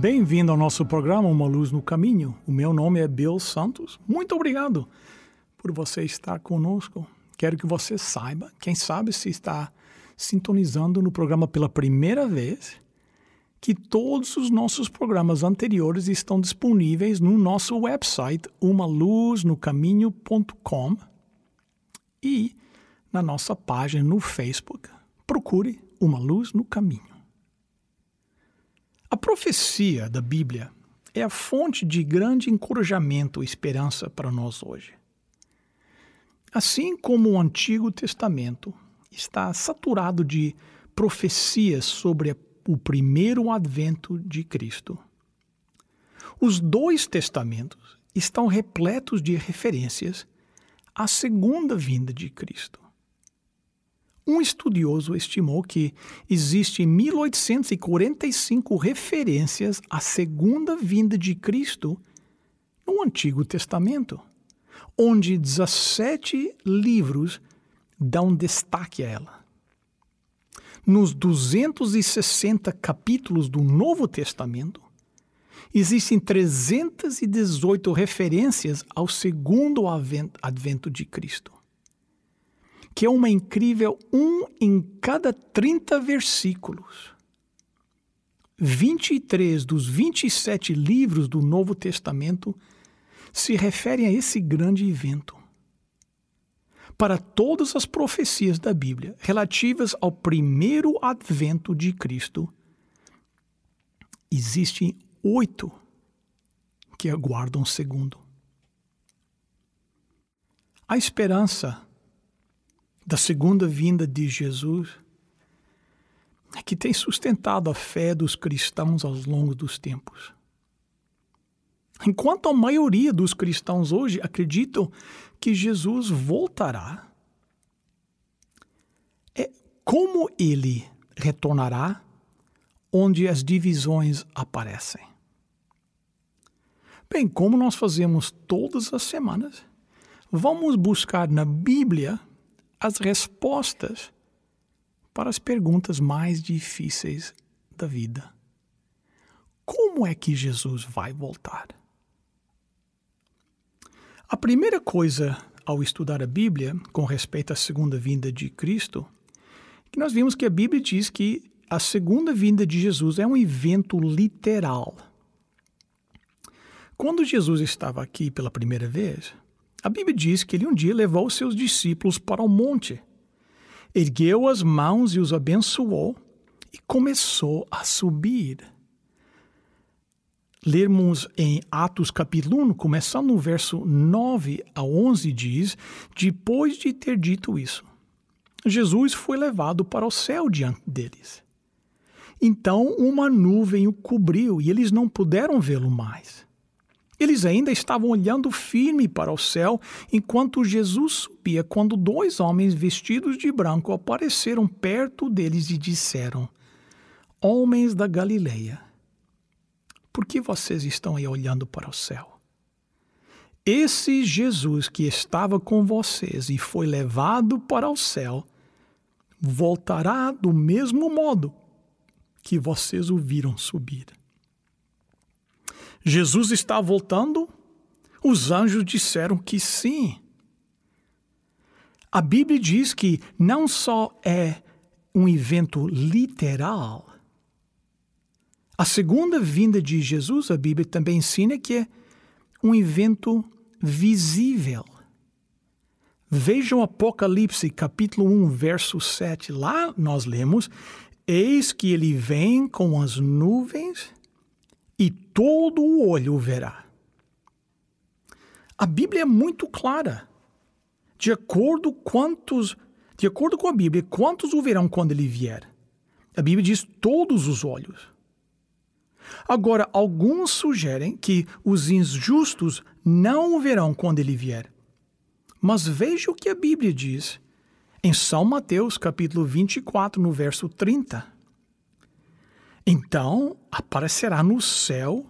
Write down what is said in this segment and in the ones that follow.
Bem-vindo ao nosso programa Uma Luz no Caminho. O meu nome é Bill Santos. Muito obrigado por você estar conosco. Quero que você saiba, quem sabe se está sintonizando no programa pela primeira vez, que todos os nossos programas anteriores estão disponíveis no nosso website umaluznocaminho.com e na nossa página no Facebook. Procure Uma Luz no Caminho. A profecia da Bíblia é a fonte de grande encorajamento e esperança para nós hoje. Assim como o Antigo Testamento está saturado de profecias sobre o primeiro advento de Cristo, os dois testamentos estão repletos de referências à segunda vinda de Cristo. Um estudioso estimou que existem 1845 referências à segunda vinda de Cristo no Antigo Testamento, onde 17 livros dão destaque a ela. Nos 260 capítulos do Novo Testamento, existem 318 referências ao segundo advento de Cristo que é uma incrível um em cada 30 versículos. 23 dos 27 livros do Novo Testamento se referem a esse grande evento. Para todas as profecias da Bíblia relativas ao primeiro advento de Cristo, existem oito que aguardam o segundo. A esperança da segunda vinda de Jesus é que tem sustentado a fé dos cristãos ao longo dos tempos. Enquanto a maioria dos cristãos hoje acreditam que Jesus voltará, é como ele retornará onde as divisões aparecem. Bem, como nós fazemos todas as semanas, vamos buscar na Bíblia as respostas para as perguntas mais difíceis da vida. Como é que Jesus vai voltar? A primeira coisa ao estudar a Bíblia com respeito à segunda vinda de Cristo, que nós vimos que a Bíblia diz que a segunda vinda de Jesus é um evento literal. Quando Jesus estava aqui pela primeira vez, a Bíblia diz que ele um dia levou seus discípulos para o monte, ergueu as mãos e os abençoou e começou a subir. Lermos em Atos capítulo 1, começando no verso 9 a 11, diz: Depois de ter dito isso, Jesus foi levado para o céu diante deles. Então uma nuvem o cobriu e eles não puderam vê-lo mais. Eles ainda estavam olhando firme para o céu enquanto Jesus subia, quando dois homens vestidos de branco apareceram perto deles e disseram: Homens da Galileia, por que vocês estão aí olhando para o céu? Esse Jesus que estava com vocês e foi levado para o céu, voltará do mesmo modo que vocês o viram subir. Jesus está voltando? Os anjos disseram que sim. A Bíblia diz que não só é um evento literal, a segunda vinda de Jesus, a Bíblia também ensina que é um evento visível. Vejam Apocalipse, capítulo 1, verso 7. Lá nós lemos: Eis que ele vem com as nuvens e todo o olho o verá. A Bíblia é muito clara. De acordo quantos De acordo com a Bíblia, quantos o verão quando ele vier? A Bíblia diz todos os olhos. Agora, alguns sugerem que os injustos não o verão quando ele vier. Mas veja o que a Bíblia diz em São Mateus, capítulo 24, no verso 30. Então aparecerá no céu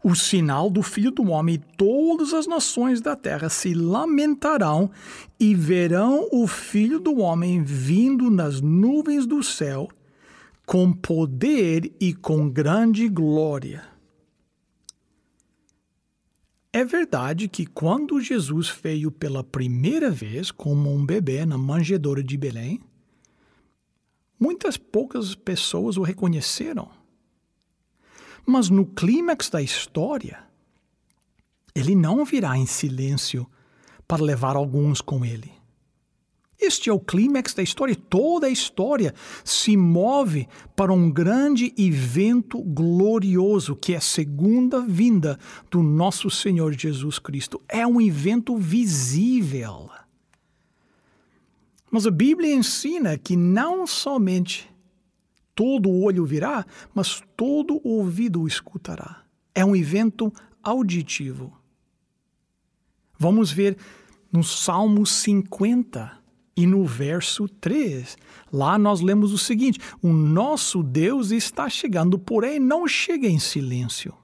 o sinal do Filho do Homem, e todas as nações da terra se lamentarão e verão o Filho do Homem vindo nas nuvens do céu com poder e com grande glória. É verdade que quando Jesus veio pela primeira vez como um bebê na manjedoura de Belém, muitas poucas pessoas o reconheceram. Mas no clímax da história, ele não virá em silêncio para levar alguns com ele. Este é o clímax da história. Toda a história se move para um grande evento glorioso, que é a segunda vinda do nosso Senhor Jesus Cristo. É um evento visível. Mas a Bíblia ensina que não somente todo olho virá, mas todo ouvido escutará. É um evento auditivo. Vamos ver no Salmo 50 e no verso 3, lá nós lemos o seguinte: O nosso Deus está chegando, porém não chega em silêncio.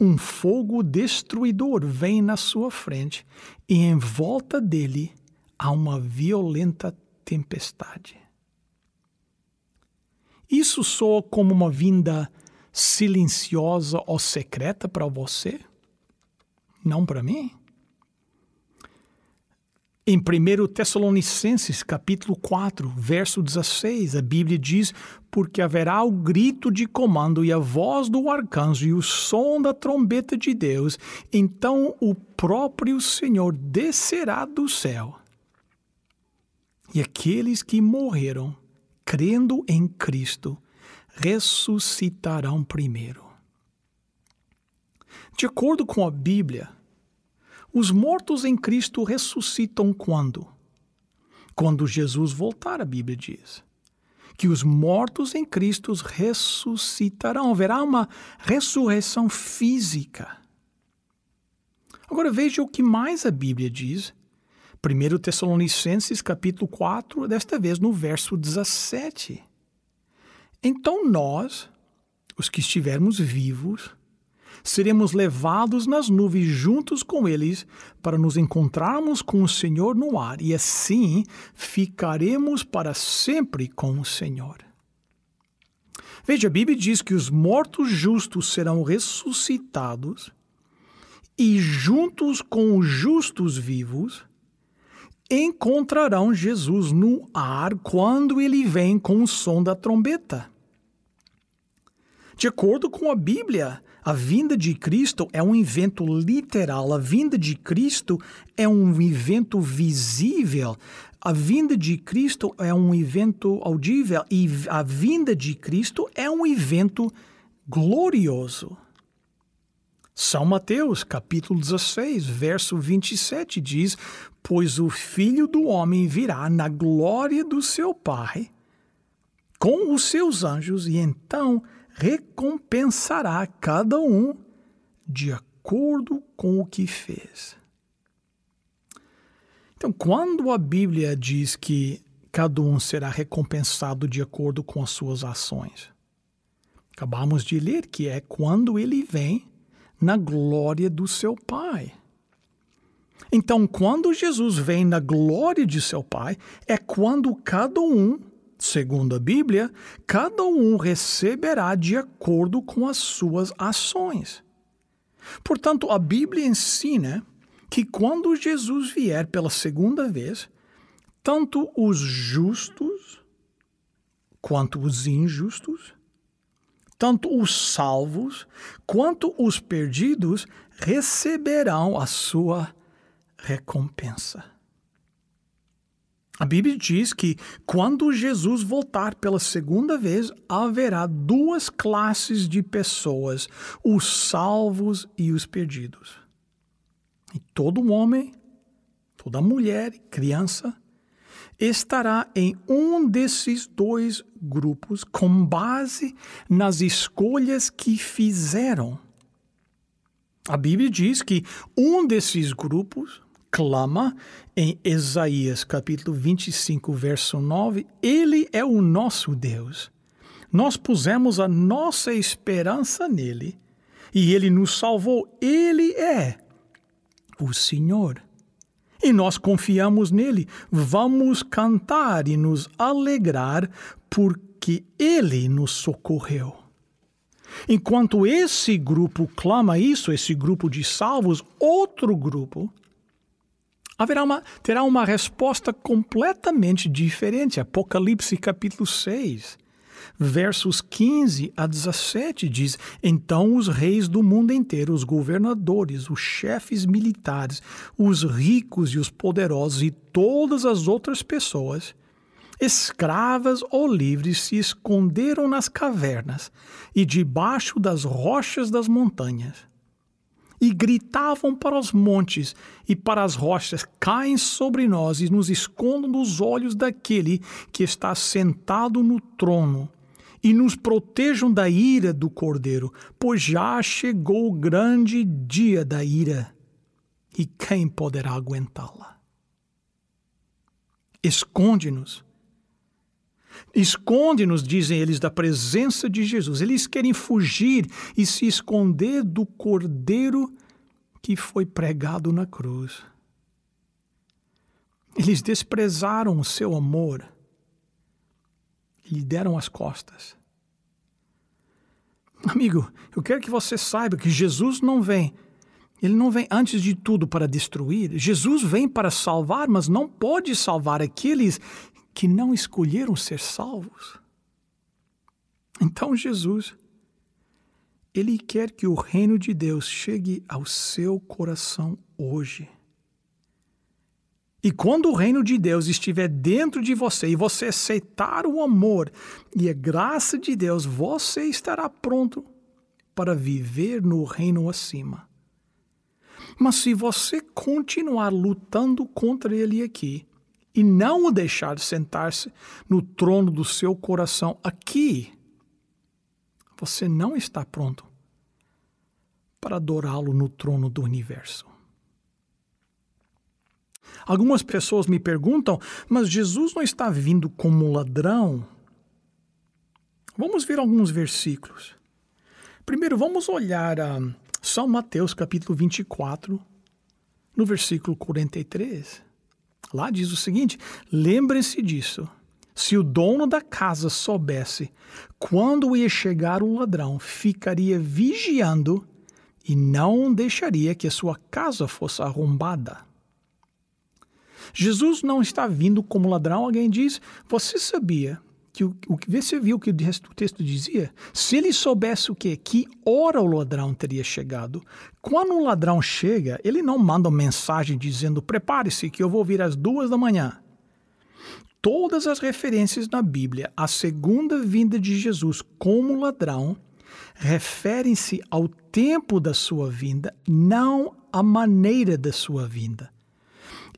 Um fogo destruidor vem na sua frente e em volta dele há uma violenta tempestade. Isso soa como uma vinda silenciosa ou secreta para você? Não para mim? Em 1 Tessalonicenses, capítulo 4, verso 16, a Bíblia diz: Porque haverá o grito de comando e a voz do arcanjo e o som da trombeta de Deus, então o próprio Senhor descerá do céu. E aqueles que morreram crendo em Cristo, ressuscitarão primeiro. De acordo com a Bíblia, os mortos em Cristo ressuscitam quando? Quando Jesus voltar, a Bíblia diz. Que os mortos em Cristo ressuscitarão. Haverá uma ressurreição física. Agora veja o que mais a Bíblia diz 1 Tessalonicenses capítulo 4, desta vez no verso 17. Então nós, os que estivermos vivos, seremos levados nas nuvens juntos com eles para nos encontrarmos com o Senhor no ar e assim ficaremos para sempre com o Senhor. Veja, a Bíblia diz que os mortos justos serão ressuscitados e juntos com os justos vivos encontrarão Jesus no ar quando ele vem com o som da trombeta. De acordo com a Bíblia, a vinda de Cristo é um evento literal, a vinda de Cristo é um evento visível, a vinda de Cristo é um evento audível e a vinda de Cristo é um evento glorioso. São Mateus, capítulo 16, verso 27 diz: Pois o filho do homem virá na glória do seu Pai com os seus anjos, e então recompensará cada um de acordo com o que fez. Então, quando a Bíblia diz que cada um será recompensado de acordo com as suas ações, acabamos de ler que é quando ele vem na glória do seu Pai. Então, quando Jesus vem na glória de seu Pai, é quando cada um, segundo a Bíblia, cada um receberá de acordo com as suas ações. Portanto, a Bíblia ensina que quando Jesus vier pela segunda vez, tanto os justos quanto os injustos tanto os salvos quanto os perdidos receberão a sua recompensa. A Bíblia diz que quando Jesus voltar pela segunda vez, haverá duas classes de pessoas, os salvos e os perdidos. E todo homem, toda mulher, criança, estará em um desses dois grupos com base nas escolhas que fizeram. A Bíblia diz que um desses grupos clama em Isaías capítulo 25, verso 9: Ele é o nosso Deus. Nós pusemos a nossa esperança nele e ele nos salvou. Ele é o Senhor. E nós confiamos nele. Vamos cantar e nos alegrar porque ele nos socorreu. Enquanto esse grupo clama isso, esse grupo de salvos, outro grupo haverá uma, terá uma resposta completamente diferente. Apocalipse capítulo 6 versos 15 a 17 diz: Então os reis do mundo inteiro, os governadores, os chefes militares, os ricos e os poderosos e todas as outras pessoas, escravas ou livres, se esconderam nas cavernas e debaixo das rochas das montanhas. E gritavam para os montes e para as rochas: caem sobre nós e nos escondam dos olhos daquele que está sentado no trono e nos protejam da ira do cordeiro, pois já chegou o grande dia da ira, e quem poderá aguentá-la? Esconde-nos. Esconde-nos, dizem eles, da presença de Jesus. Eles querem fugir e se esconder do cordeiro que foi pregado na cruz. Eles desprezaram o seu amor lhe deram as costas. Amigo, eu quero que você saiba que Jesus não vem. Ele não vem antes de tudo para destruir. Jesus vem para salvar, mas não pode salvar aqueles que não escolheram ser salvos. Então, Jesus, ele quer que o reino de Deus chegue ao seu coração hoje. E quando o reino de Deus estiver dentro de você e você aceitar o amor e a graça de Deus, você estará pronto para viver no reino acima. Mas se você continuar lutando contra ele aqui e não o deixar sentar-se no trono do seu coração aqui, você não está pronto para adorá-lo no trono do universo. Algumas pessoas me perguntam, mas Jesus não está vindo como ladrão? Vamos ver alguns versículos. Primeiro, vamos olhar a São Mateus capítulo 24, no versículo 43. Lá diz o seguinte: lembrem-se disso. Se o dono da casa soubesse quando ia chegar o ladrão, ficaria vigiando e não deixaria que a sua casa fosse arrombada. Jesus não está vindo como ladrão. Alguém diz: Você sabia que o, o você viu que o texto dizia? Se ele soubesse o que que hora o ladrão teria chegado, quando o ladrão chega, ele não manda uma mensagem dizendo: prepare-se que eu vou vir às duas da manhã. Todas as referências na Bíblia à segunda vinda de Jesus como ladrão referem-se ao tempo da sua vinda, não à maneira da sua vinda.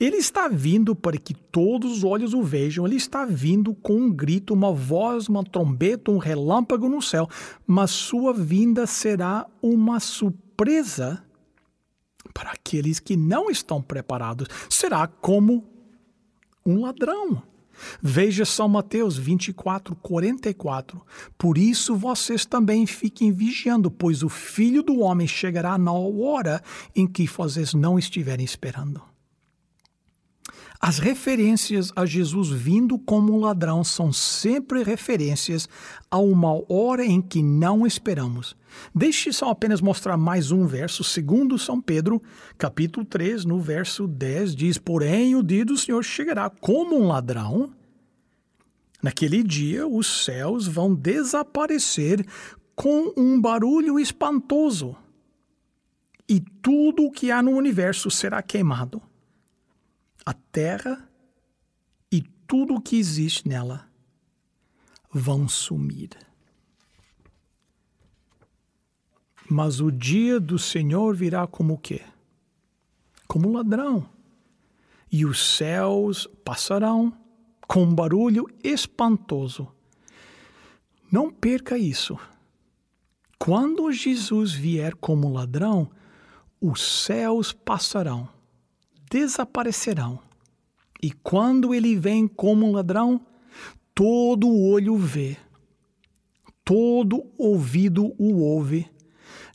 Ele está vindo para que todos os olhos o vejam. Ele está vindo com um grito, uma voz, uma trombeta, um relâmpago no céu. Mas sua vinda será uma surpresa para aqueles que não estão preparados. Será como um ladrão. Veja São Mateus 24, 44. Por isso vocês também fiquem vigiando, pois o filho do homem chegará na hora em que vocês não estiverem esperando. As referências a Jesus vindo como ladrão são sempre referências a uma hora em que não esperamos. Deixe só apenas mostrar mais um verso, segundo São Pedro, capítulo 3, no verso 10, diz: Porém, o dia do Senhor chegará como um ladrão. Naquele dia, os céus vão desaparecer com um barulho espantoso, e tudo o que há no universo será queimado a terra e tudo o que existe nela vão sumir. Mas o dia do Senhor virá como o quê? Como ladrão. E os céus passarão com um barulho espantoso. Não perca isso. Quando Jesus vier como ladrão, os céus passarão, desaparecerão. E quando ele vem como ladrão, todo olho vê, todo ouvido o ouve.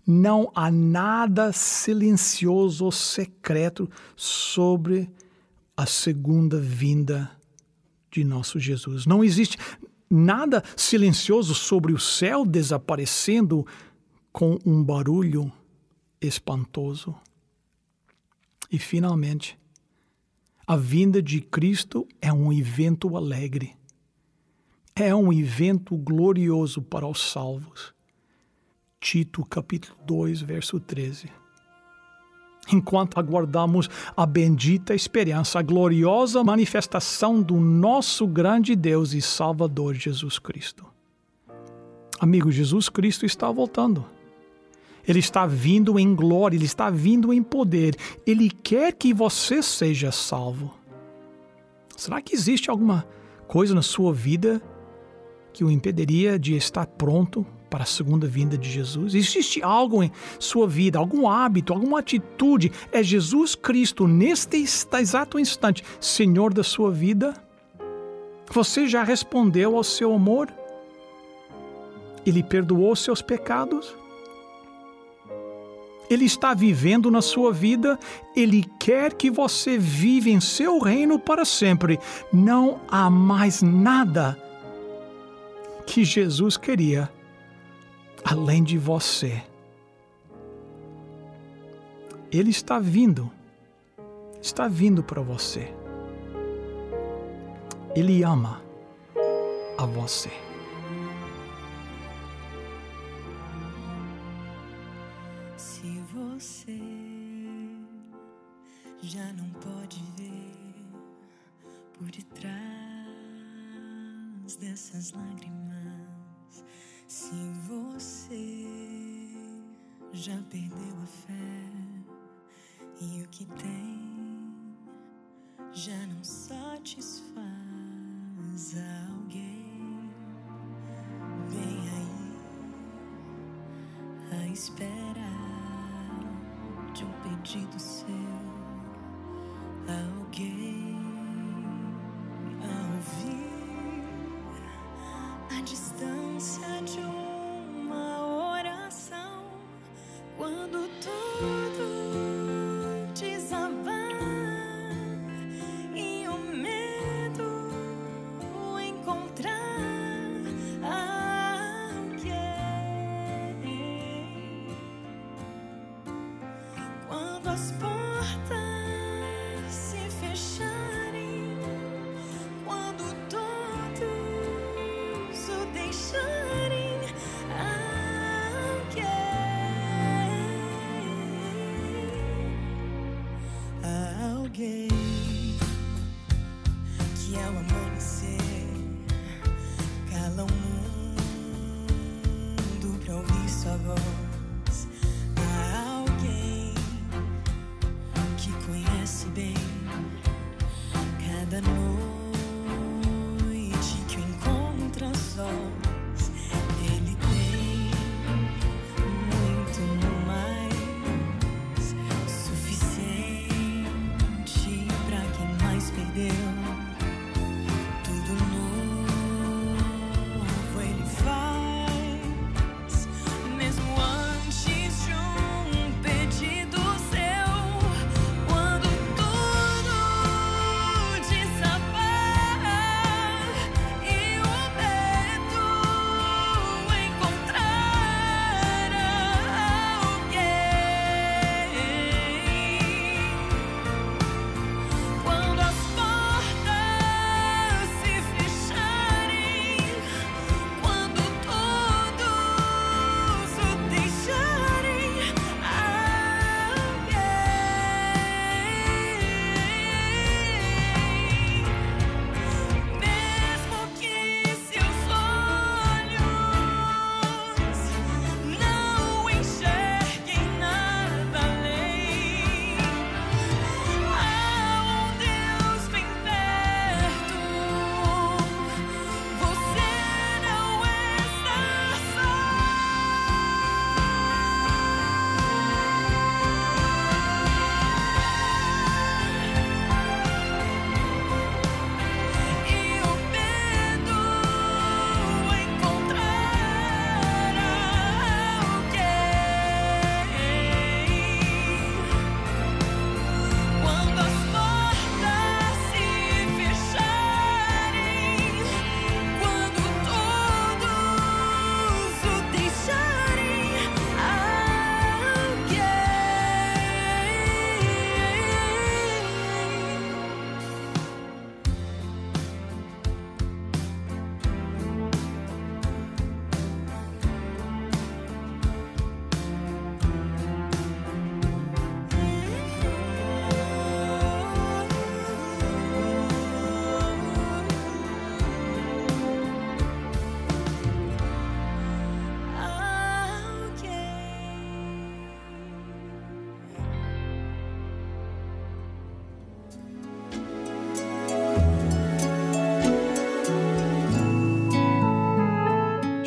Não há nada silencioso ou secreto sobre a segunda vinda de nosso Jesus. Não existe nada silencioso sobre o céu desaparecendo com um barulho espantoso. E finalmente, a vinda de Cristo é um evento alegre. É um evento glorioso para os salvos. Tito capítulo 2, verso 13 enquanto aguardamos a bendita esperança, a gloriosa manifestação do nosso grande Deus e Salvador Jesus Cristo. Amigo, Jesus Cristo está voltando. Ele está vindo em glória, ele está vindo em poder. Ele quer que você seja salvo. Será que existe alguma coisa na sua vida que o impediria de estar pronto para a segunda vinda de Jesus? Existe algo em sua vida, algum hábito, alguma atitude? É Jesus Cristo, neste exato instante, Senhor da sua vida? Você já respondeu ao seu amor? Ele perdoou seus pecados? Ele está vivendo na sua vida, ele quer que você viva em seu reino para sempre. Não há mais nada que Jesus queria além de você. Ele está vindo, está vindo para você. Ele ama a você. Já não satisfaz alguém, vem aí a espera de um pedido seu, alguém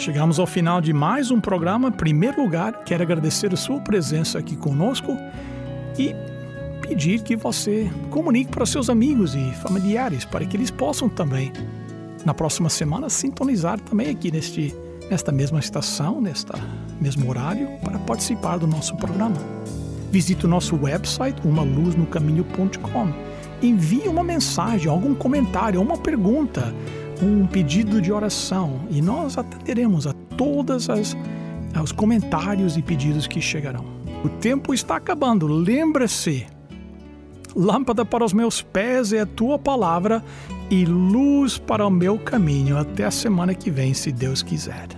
Chegamos ao final de mais um programa. Em primeiro lugar, quero agradecer a sua presença aqui conosco e pedir que você comunique para seus amigos e familiares para que eles possam também, na próxima semana, sintonizar também aqui neste, nesta mesma estação, nesta mesmo horário, para participar do nosso programa. Visite o nosso website, umaluznocaminho.com. Envie uma mensagem, algum comentário, uma pergunta, um pedido de oração e nós atenderemos a todos os comentários e pedidos que chegarão. O tempo está acabando, lembre-se. Lâmpada para os meus pés é a tua palavra e luz para o meu caminho. Até a semana que vem, se Deus quiser.